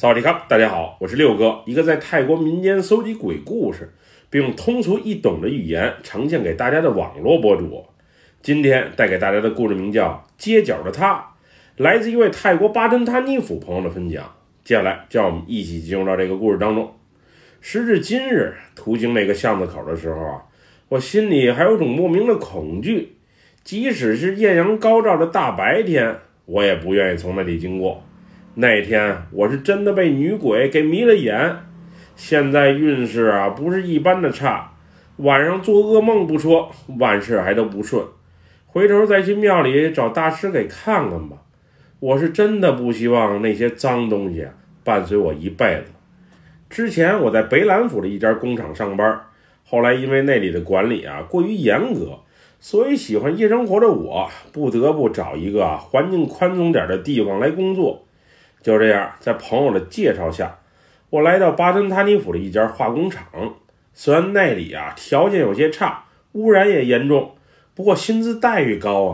萨瓦迪卡，大家好，我是六哥，一个在泰国民间搜集鬼故事，并用通俗易懂的语言呈现给大家的网络博主。今天带给大家的故事名叫《街角的他》，来自一位泰国巴珍塔尼府朋友的分享。接下来，让我们一起进入到这个故事当中。时至今日，途经那个巷子口的时候啊，我心里还有种莫名的恐惧，即使是艳阳高照的大白天，我也不愿意从那里经过。那天我是真的被女鬼给迷了眼，现在运势啊不是一般的差，晚上做噩梦不说，万事还都不顺。回头再去庙里找大师给看看吧。我是真的不希望那些脏东西伴随我一辈子。之前我在北兰府的一家工厂上班，后来因为那里的管理啊过于严格，所以喜欢夜生活的我不得不找一个环境宽松点的地方来工作。就这样，在朋友的介绍下，我来到巴登塔尼府的一家化工厂。虽然那里啊条件有些差，污染也严重，不过薪资待遇高啊，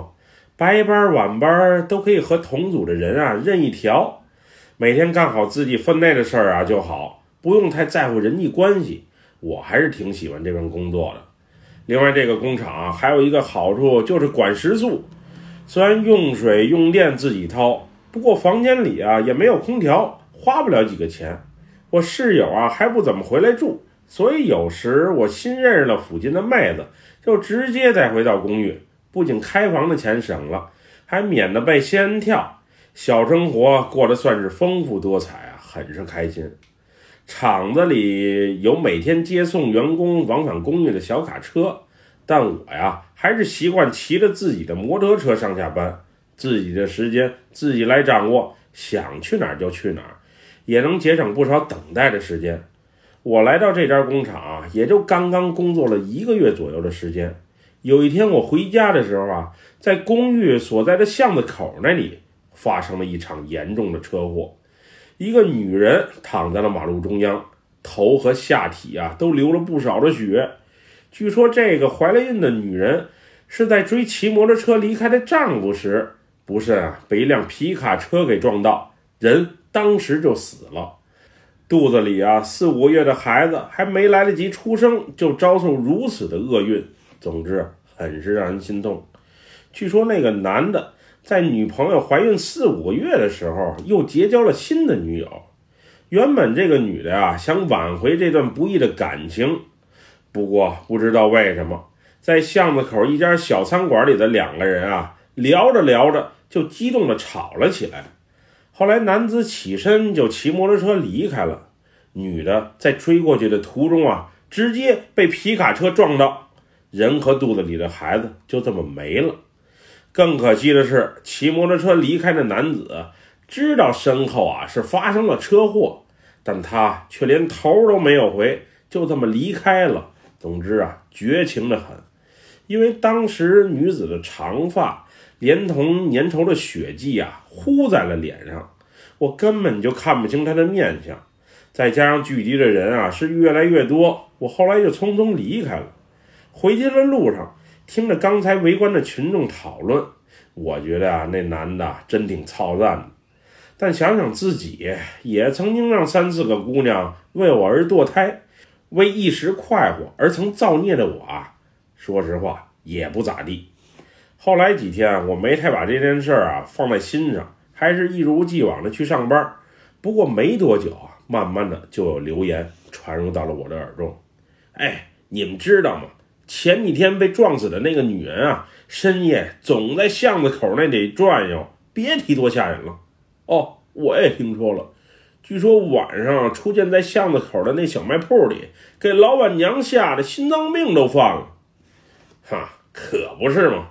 白班晚班都可以和同组的人啊任意调，每天干好自己分内的事儿啊就好，不用太在乎人际关系。我还是挺喜欢这份工作的。另外，这个工厂还有一个好处就是管食宿，虽然用水用电自己掏。不过房间里啊也没有空调，花不了几个钱。我室友啊还不怎么回来住，所以有时我新认识了附近的妹子，就直接带回到公寓。不仅开房的钱省了，还免得被仙人跳，小生活过得算是丰富多彩啊，很是开心。厂子里有每天接送员工往返公寓的小卡车，但我呀还是习惯骑着自己的摩托车上下班。自己的时间自己来掌握，想去哪儿就去哪儿，也能节省不少等待的时间。我来到这家工厂啊，也就刚刚工作了一个月左右的时间。有一天我回家的时候啊，在公寓所在的巷子口那里发生了一场严重的车祸，一个女人躺在了马路中央，头和下体啊都流了不少的血。据说这个怀了孕的女人是在追骑摩托车离开的丈夫时。不慎啊，被一辆皮卡车给撞到，人当时就死了。肚子里啊四五个月的孩子还没来得及出生，就遭受如此的厄运。总之，很是让人心痛。据说那个男的在女朋友怀孕四五个月的时候，又结交了新的女友。原本这个女的呀想挽回这段不易的感情，不过不知道为什么，在巷子口一家小餐馆里的两个人啊。聊着聊着就激动地吵了起来，后来男子起身就骑摩托车离开了，女的在追过去的途中啊，直接被皮卡车撞到，人和肚子里的孩子就这么没了。更可惜的是，骑摩托车离开的男子知道身后啊是发生了车祸，但他却连头都没有回，就这么离开了。总之啊，绝情的很，因为当时女子的长发。连同粘稠的血迹啊，糊在了脸上，我根本就看不清他的面相。再加上聚集的人啊是越来越多，我后来就匆匆离开了。回去的路上，听着刚才围观的群众讨论，我觉得啊，那男的真挺操蛋的。但想想自己也曾经让三四个姑娘为我而堕胎，为一时快活而曾造孽的我啊，说实话也不咋地。后来几天，我没太把这件事儿啊放在心上，还是一如既往的去上班。不过没多久啊，慢慢的就有流言传入到了我的耳中。哎，你们知道吗？前几天被撞死的那个女人啊，深夜总在巷子口那里转悠，别提多吓人了。哦，我也听说了，据说晚上出现在巷子口的那小卖铺里，给老板娘吓得心脏病都犯了。哈，可不是吗？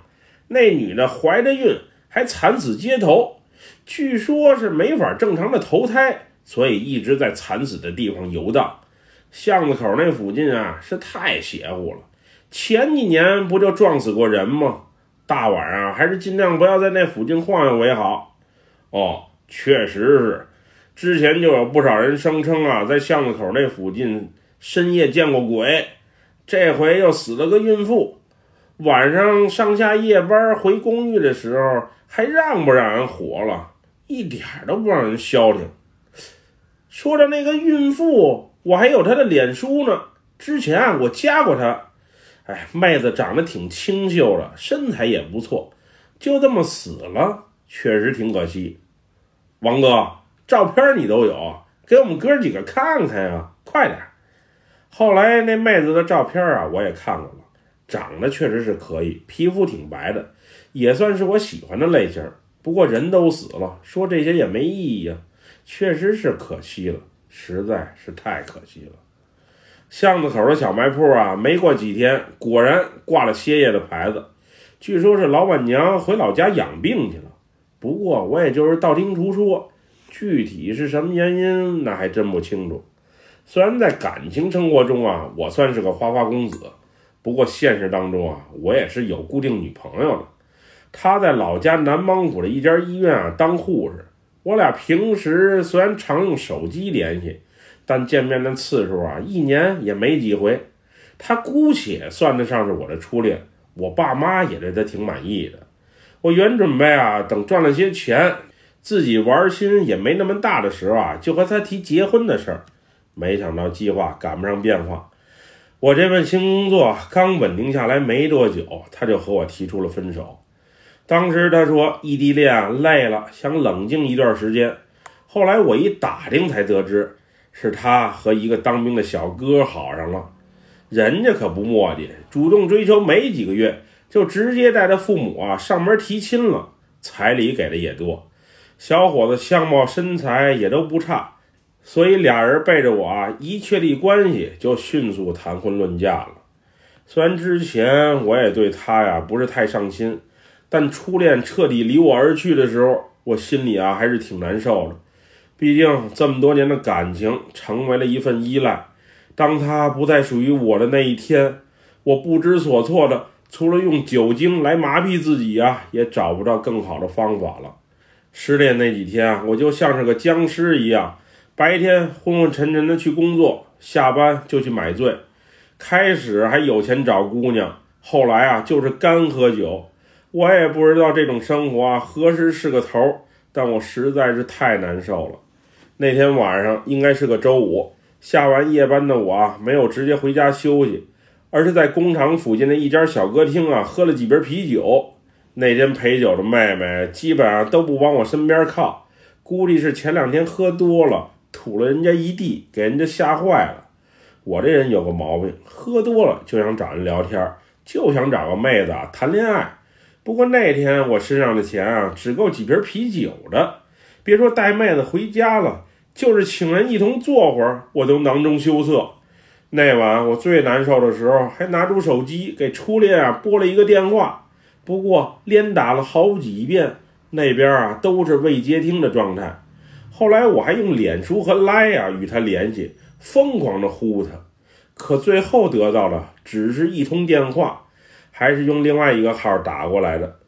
那女的怀着孕，还惨死街头，据说是没法正常的投胎，所以一直在惨死的地方游荡。巷子口那附近啊，是太邪乎了。前几年不就撞死过人吗？大晚上还是尽量不要在那附近晃悠为好。哦，确实是，之前就有不少人声称啊，在巷子口那附近深夜见过鬼，这回又死了个孕妇。晚上上下夜班回公寓的时候，还让不让人活了？一点都不让人消停。说着那个孕妇，我还有她的脸书呢，之前啊我加过她。哎，妹子长得挺清秀的，身材也不错，就这么死了，确实挺可惜。王哥，照片你都有，给我们哥几个看看呀，快点！后来那妹子的照片啊，我也看过了，长得确实是可以，皮肤挺白的，也算是我喜欢的类型。不过人都死了，说这些也没意义啊，确实是可惜了，实在是太可惜了。巷子口的小卖铺啊，没过几天，果然挂了歇业的牌子。据说是老板娘回老家养病去了。不过我也就是道听途说，具体是什么原因，那还真不清楚。虽然在感情生活中啊，我算是个花花公子，不过现实当中啊，我也是有固定女朋友的。她在老家南邦府的一家医院啊当护士。我俩平时虽然常用手机联系。但见面的次数啊，一年也没几回。他姑且算得上是我的初恋，我爸妈也对他挺满意的。我原准备啊，等赚了些钱，自己玩心也没那么大的时候啊，就和他提结婚的事儿。没想到计划赶不上变化，我这份新工作刚稳定下来没多久，他就和我提出了分手。当时他说异地恋累了，想冷静一段时间。后来我一打听才得知。是他和一个当兵的小哥好上了，人家可不磨叽，主动追求没几个月，就直接带着父母啊上门提亲了，彩礼给的也多，小伙子相貌身材也都不差，所以俩人背着我啊一确立关系就迅速谈婚论嫁了。虽然之前我也对他呀不是太上心，但初恋彻底离我而去的时候，我心里啊还是挺难受的。毕竟这么多年的感情成为了一份依赖，当他不再属于我的那一天，我不知所措的，除了用酒精来麻痹自己啊，也找不到更好的方法了。失恋那几天啊，我就像是个僵尸一样，白天昏昏沉沉的去工作，下班就去买醉。开始还有钱找姑娘，后来啊就是干喝酒。我也不知道这种生活啊何时是个头，但我实在是太难受了。那天晚上应该是个周五，下完夜班的我啊，没有直接回家休息，而是在工厂附近的一家小歌厅啊，喝了几瓶啤酒。那天陪酒的妹妹基本上都不往我身边靠，估计是前两天喝多了，吐了人家一地，给人家吓坏了。我这人有个毛病，喝多了就想找人聊天，就想找个妹子谈恋爱。不过那天我身上的钱啊，只够几瓶啤酒的。别说带妹子回家了，就是请人一同坐会儿，我都囊中羞涩。那晚我最难受的时候，还拿出手机给初恋啊拨了一个电话，不过连打了好几遍，那边啊都是未接听的状态。后来我还用脸书和 Line 啊与他联系，疯狂的呼他，可最后得到的只是一通电话，还是用另外一个号打过来的。